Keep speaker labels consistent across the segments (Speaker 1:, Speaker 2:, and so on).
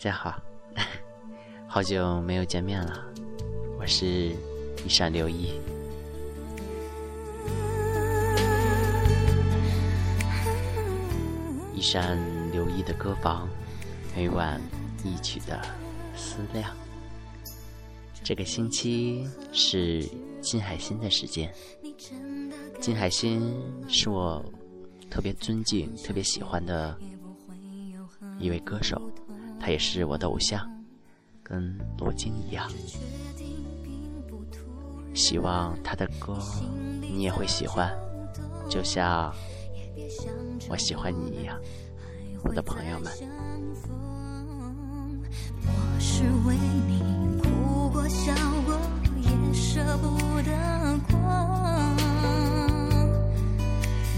Speaker 1: 家好，好久没有见面了，我是一闪留一。一山留意的歌房，每晚一曲的思量。这个星期是金海心的时间，
Speaker 2: 金
Speaker 1: 海心是我特别尊敬、特别喜欢的
Speaker 2: 一
Speaker 1: 位歌手。
Speaker 2: 他
Speaker 1: 也是我的偶像，跟罗京一样。希望他的歌你也会喜欢，就像
Speaker 2: 我喜欢你一样，我的朋友们。我是为你哭过笑过，也舍不得过，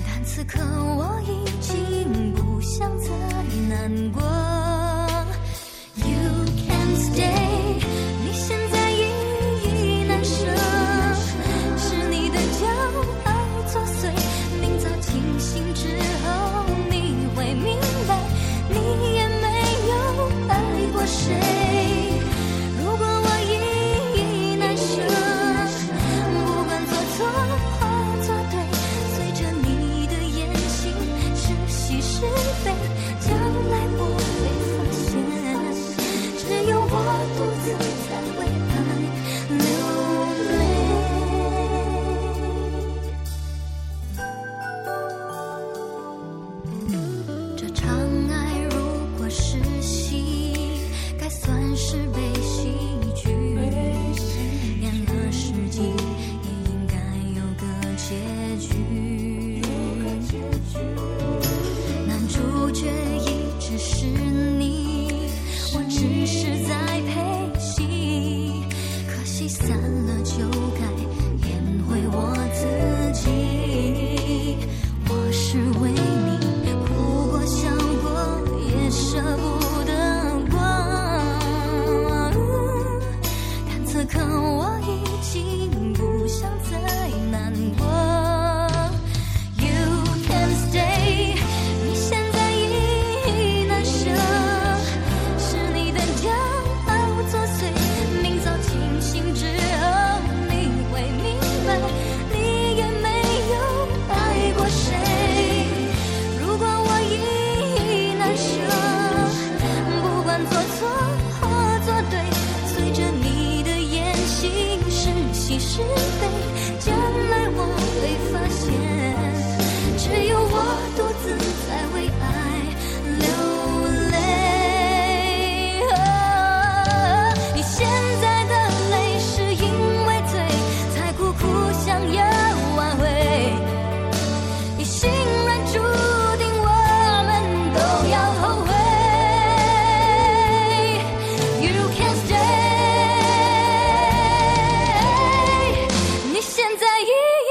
Speaker 2: 但此刻我已经不想再难过。我只是在配戏可惜散了就该颜回我自是 like,